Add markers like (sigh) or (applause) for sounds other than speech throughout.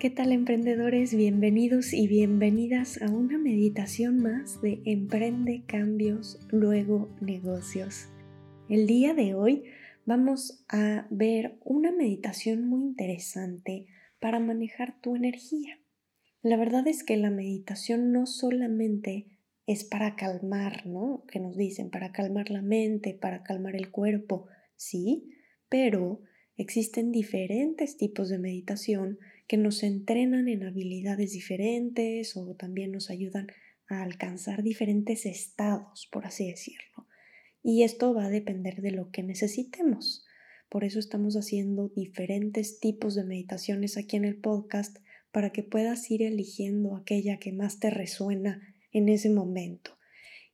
¿Qué tal emprendedores? Bienvenidos y bienvenidas a una meditación más de Emprende Cambios, luego negocios. El día de hoy vamos a ver una meditación muy interesante para manejar tu energía. La verdad es que la meditación no solamente es para calmar, ¿no? Que nos dicen, para calmar la mente, para calmar el cuerpo, sí, pero existen diferentes tipos de meditación que nos entrenan en habilidades diferentes o también nos ayudan a alcanzar diferentes estados, por así decirlo. Y esto va a depender de lo que necesitemos. Por eso estamos haciendo diferentes tipos de meditaciones aquí en el podcast para que puedas ir eligiendo aquella que más te resuena en ese momento.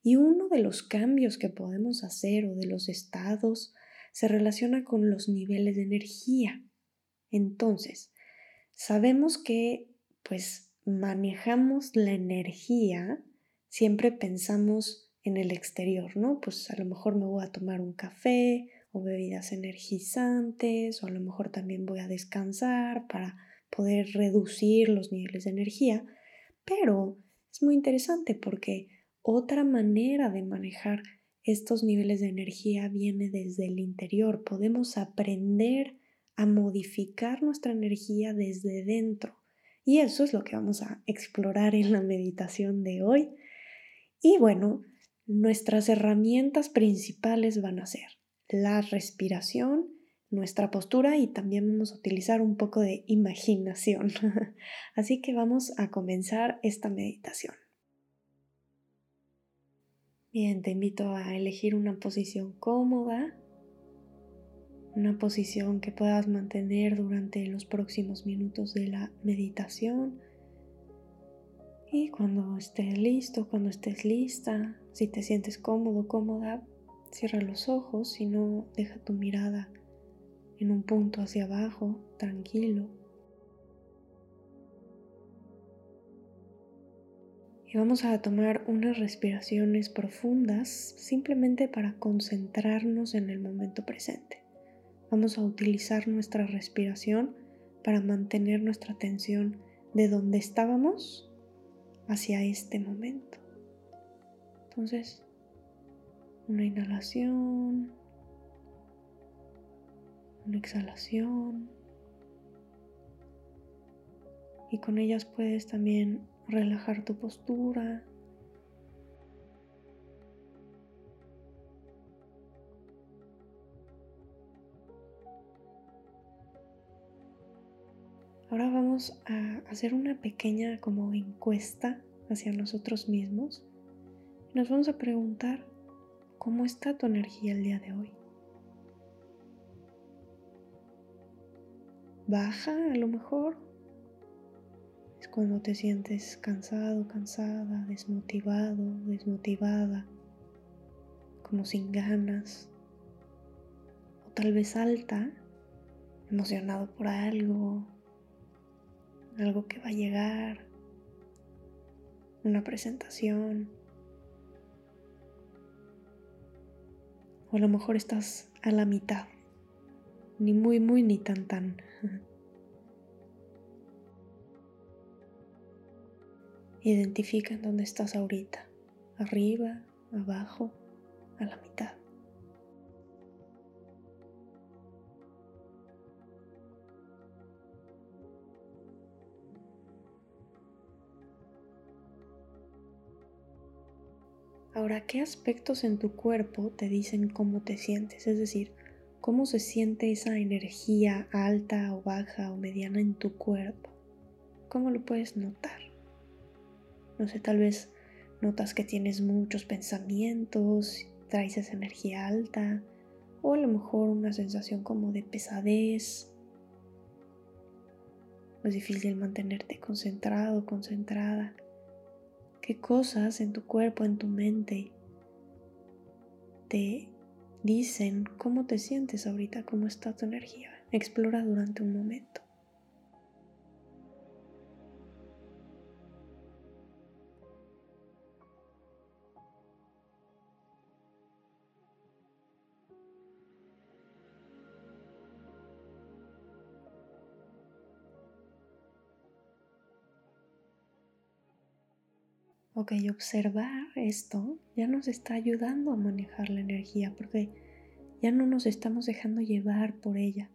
Y uno de los cambios que podemos hacer o de los estados se relaciona con los niveles de energía. Entonces, Sabemos que pues manejamos la energía, siempre pensamos en el exterior, ¿no? Pues a lo mejor me voy a tomar un café o bebidas energizantes o a lo mejor también voy a descansar para poder reducir los niveles de energía, pero es muy interesante porque otra manera de manejar estos niveles de energía viene desde el interior. Podemos aprender a modificar nuestra energía desde dentro. Y eso es lo que vamos a explorar en la meditación de hoy. Y bueno, nuestras herramientas principales van a ser la respiración, nuestra postura y también vamos a utilizar un poco de imaginación. (laughs) Así que vamos a comenzar esta meditación. Bien, te invito a elegir una posición cómoda una posición que puedas mantener durante los próximos minutos de la meditación. Y cuando estés listo, cuando estés lista, si te sientes cómodo, cómoda, cierra los ojos, si no, deja tu mirada en un punto hacia abajo, tranquilo. Y vamos a tomar unas respiraciones profundas simplemente para concentrarnos en el momento presente. Vamos a utilizar nuestra respiración para mantener nuestra atención de donde estábamos hacia este momento. Entonces, una inhalación, una exhalación. Y con ellas puedes también relajar tu postura, Ahora vamos a hacer una pequeña como encuesta hacia nosotros mismos. Nos vamos a preguntar cómo está tu energía el día de hoy. Baja a lo mejor. Es cuando te sientes cansado, cansada, desmotivado, desmotivada, como sin ganas. O tal vez alta, emocionado por algo, algo que va a llegar, una presentación. O a lo mejor estás a la mitad, ni muy, muy, ni tan, tan. (laughs) Identifica en dónde estás ahorita, arriba, abajo, a la mitad. Ahora, ¿qué aspectos en tu cuerpo te dicen cómo te sientes? Es decir, ¿cómo se siente esa energía alta o baja o mediana en tu cuerpo? ¿Cómo lo puedes notar? No sé, tal vez notas que tienes muchos pensamientos, traes esa energía alta, o a lo mejor una sensación como de pesadez. Es difícil mantenerte concentrado, concentrada qué cosas en tu cuerpo, en tu mente te dicen cómo te sientes ahorita, cómo está tu energía. Explora durante un momento. Ok, observar esto ya nos está ayudando a manejar la energía porque ya no nos estamos dejando llevar por ella,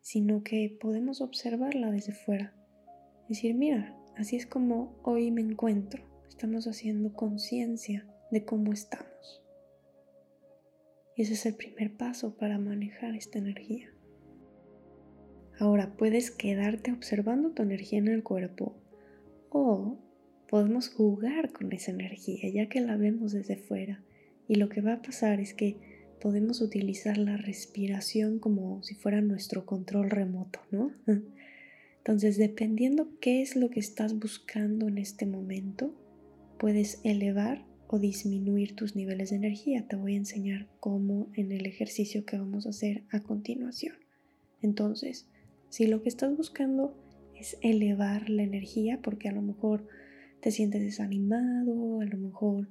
sino que podemos observarla desde fuera. Decir, mira, así es como hoy me encuentro. Estamos haciendo conciencia de cómo estamos. Y ese es el primer paso para manejar esta energía. Ahora puedes quedarte observando tu energía en el cuerpo o podemos jugar con esa energía ya que la vemos desde fuera y lo que va a pasar es que podemos utilizar la respiración como si fuera nuestro control remoto, ¿no? (laughs) Entonces, dependiendo qué es lo que estás buscando en este momento, puedes elevar o disminuir tus niveles de energía. Te voy a enseñar cómo en el ejercicio que vamos a hacer a continuación. Entonces, si lo que estás buscando es elevar la energía, porque a lo mejor te sientes desanimado, a lo mejor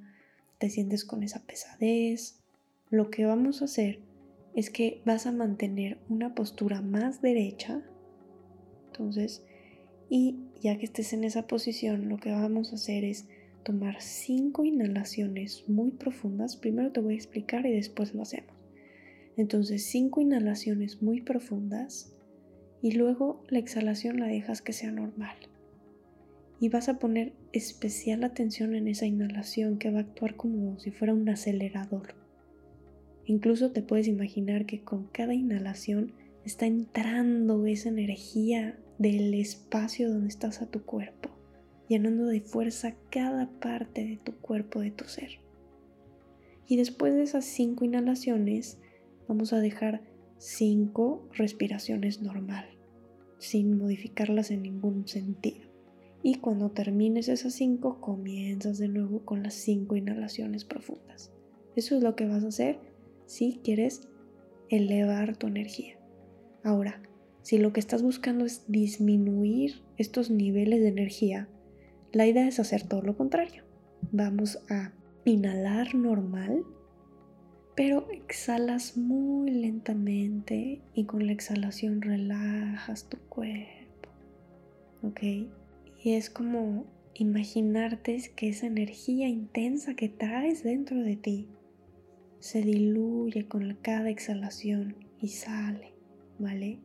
te sientes con esa pesadez, lo que vamos a hacer es que vas a mantener una postura más derecha. Entonces, y ya que estés en esa posición, lo que vamos a hacer es tomar cinco inhalaciones muy profundas. Primero te voy a explicar y después lo hacemos. Entonces, cinco inhalaciones muy profundas y luego la exhalación la dejas que sea normal. Y vas a poner especial atención en esa inhalación que va a actuar como si fuera un acelerador. Incluso te puedes imaginar que con cada inhalación está entrando esa energía del espacio donde estás a tu cuerpo llenando de fuerza cada parte de tu cuerpo, de tu ser. Y después de esas cinco inhalaciones, vamos a dejar cinco respiraciones normal, sin modificarlas en ningún sentido. Y cuando termines esas cinco, comienzas de nuevo con las cinco inhalaciones profundas. Eso es lo que vas a hacer si quieres elevar tu energía. Ahora, si lo que estás buscando es disminuir estos niveles de energía, la idea es hacer todo lo contrario. Vamos a inhalar normal, pero exhalas muy lentamente y con la exhalación relajas tu cuerpo. ¿Ok? Y es como imaginarte que esa energía intensa que traes dentro de ti se diluye con cada exhalación y sale, ¿vale?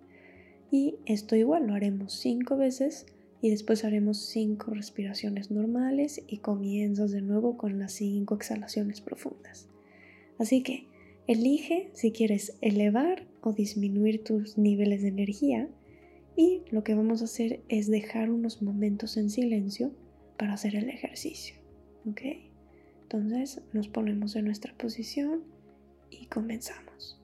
Y esto igual lo haremos cinco veces y después haremos cinco respiraciones normales y comienzas de nuevo con las cinco exhalaciones profundas. Así que elige si quieres elevar o disminuir tus niveles de energía y lo que vamos a hacer es dejar unos momentos en silencio para hacer el ejercicio. ¿Ok? Entonces nos ponemos en nuestra posición y comenzamos.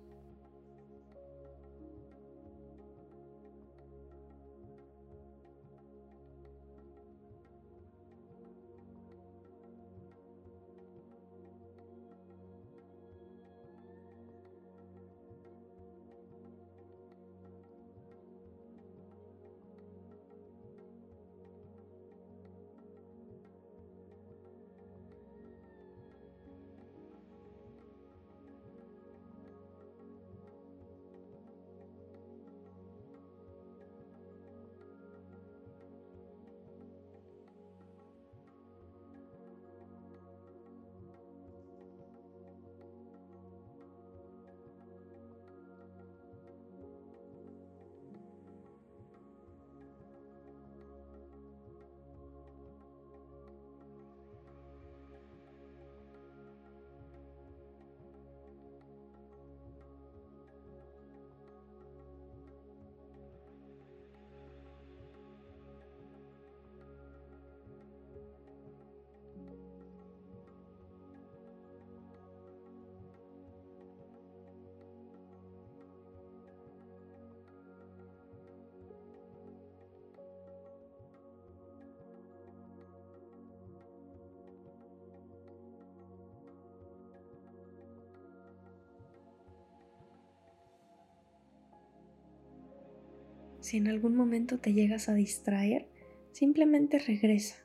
Si en algún momento te llegas a distraer, simplemente regresa.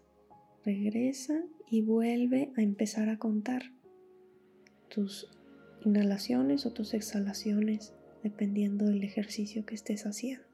Regresa y vuelve a empezar a contar tus inhalaciones o tus exhalaciones dependiendo del ejercicio que estés haciendo.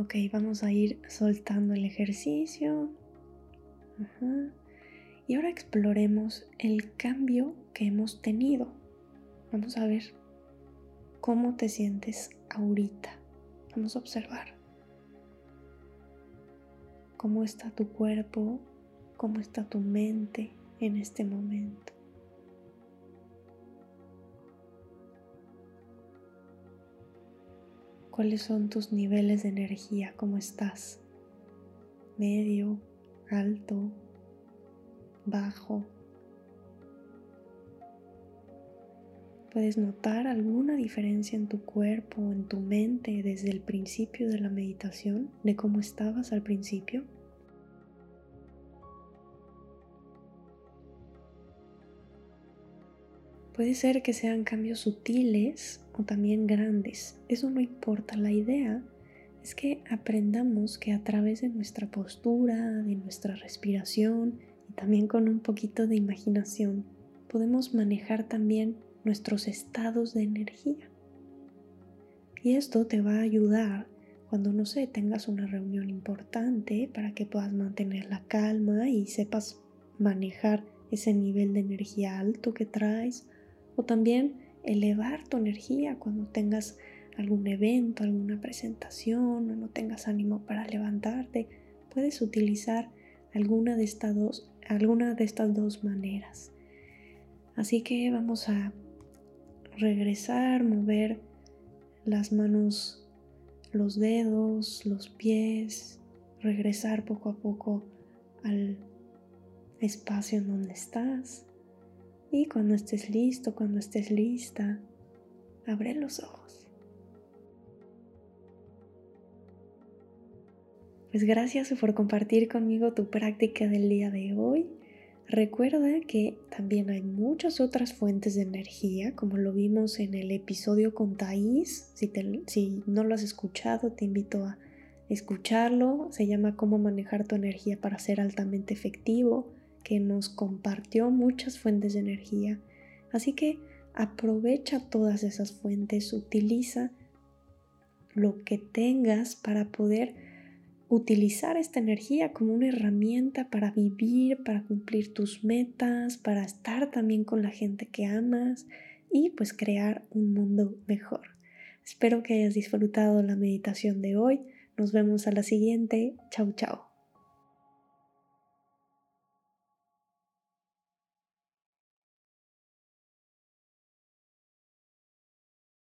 Ok, vamos a ir soltando el ejercicio. Y ahora exploremos el cambio que hemos tenido. Vamos a ver cómo te sientes ahorita. Vamos a observar cómo está tu cuerpo, cómo está tu mente en este momento. ¿Cuáles son tus niveles de energía? ¿Cómo estás? ¿Medio? ¿Alto? ¿Bajo? ¿Puedes notar alguna diferencia en tu cuerpo o en tu mente desde el principio de la meditación, de cómo estabas al principio? Puede ser que sean cambios sutiles también grandes. Eso no importa. La idea es que aprendamos que a través de nuestra postura, de nuestra respiración y también con un poquito de imaginación, podemos manejar también nuestros estados de energía. Y esto te va a ayudar cuando, no sé, tengas una reunión importante para que puedas mantener la calma y sepas manejar ese nivel de energía alto que traes o también elevar tu energía cuando tengas algún evento, alguna presentación o no tengas ánimo para levantarte. Puedes utilizar alguna de estas dos, alguna de estas dos maneras. Así que vamos a regresar, mover las manos, los dedos, los pies, regresar poco a poco al espacio en donde estás. Y cuando estés listo, cuando estés lista, abre los ojos. Pues gracias por compartir conmigo tu práctica del día de hoy. Recuerda que también hay muchas otras fuentes de energía, como lo vimos en el episodio con Thais. Si, si no lo has escuchado, te invito a escucharlo. Se llama Cómo manejar tu energía para ser altamente efectivo que nos compartió muchas fuentes de energía. Así que aprovecha todas esas fuentes, utiliza lo que tengas para poder utilizar esta energía como una herramienta para vivir, para cumplir tus metas, para estar también con la gente que amas y pues crear un mundo mejor. Espero que hayas disfrutado la meditación de hoy. Nos vemos a la siguiente. Chau, chao.